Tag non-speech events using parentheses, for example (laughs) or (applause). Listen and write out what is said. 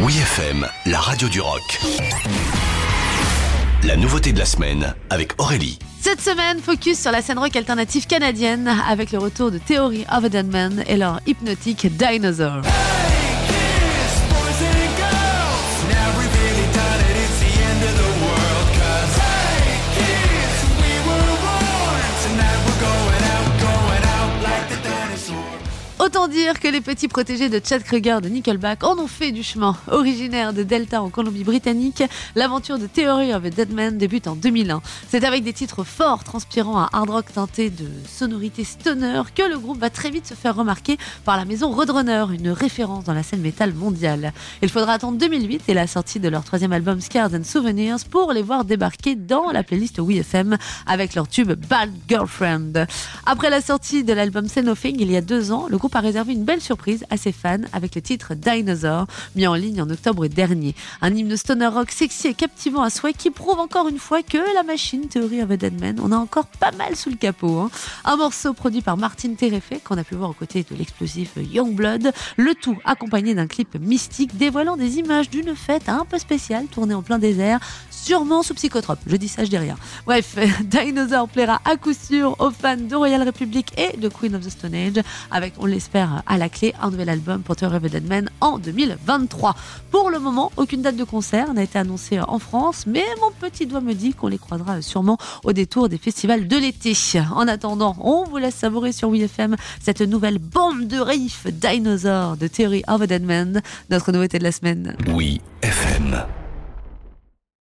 Oui la radio du rock. La nouveauté de la semaine avec Aurélie. Cette semaine, focus sur la scène rock alternative canadienne avec le retour de Theory of a Dead Man et leur hypnotique Dinosaur. Autant dire que les petits protégés de Chad Kruger de Nickelback en ont fait du chemin. Originaire de Delta en Colombie-Britannique, l'aventure de Theory of a Dead Man débute en 2001. C'est avec des titres forts transpirant un hard rock teinté de sonorités stoner que le groupe va très vite se faire remarquer par la maison Roadrunner, une référence dans la scène métal mondiale. Il faudra attendre 2008 et la sortie de leur troisième album Scars and Souvenirs pour les voir débarquer dans la playlist WeFM avec leur tube Bad Girlfriend. Après la sortie de l'album Say Nothing il y a deux ans, le groupe a réservé une belle surprise à ses fans avec le titre Dinosaur, mis en ligne en octobre dernier. Un hymne stoner rock sexy et captivant à souhait qui prouve encore une fois que la machine Theory of a Dead Man, on a encore pas mal sous le capot. Hein. Un morceau produit par Martin Terefé, qu'on a pu voir aux côtés de l'explosif Youngblood, le tout accompagné d'un clip mystique dévoilant des images d'une fête un peu spéciale tournée en plein désert, sûrement sous psychotrope. Je dis ça, je dis rien. Bref, (laughs) Dinosaur plaira à coup sûr aux fans de Royal Republic et de Queen of the Stone Age, avec, on l'espère, à la clé un nouvel album pour Terror of Dead Man en 2023. Pour le moment, aucune date de concert n'a été annoncée en France, mais mon petit doigt me dit qu'on les croisera sûrement au détour des festivals de l'été. En attendant, on vous laisse savourer sur WeFM cette nouvelle bombe de riff Dinosaur de Theory of a Dead Man, notre nouveauté de la semaine. Oui FM.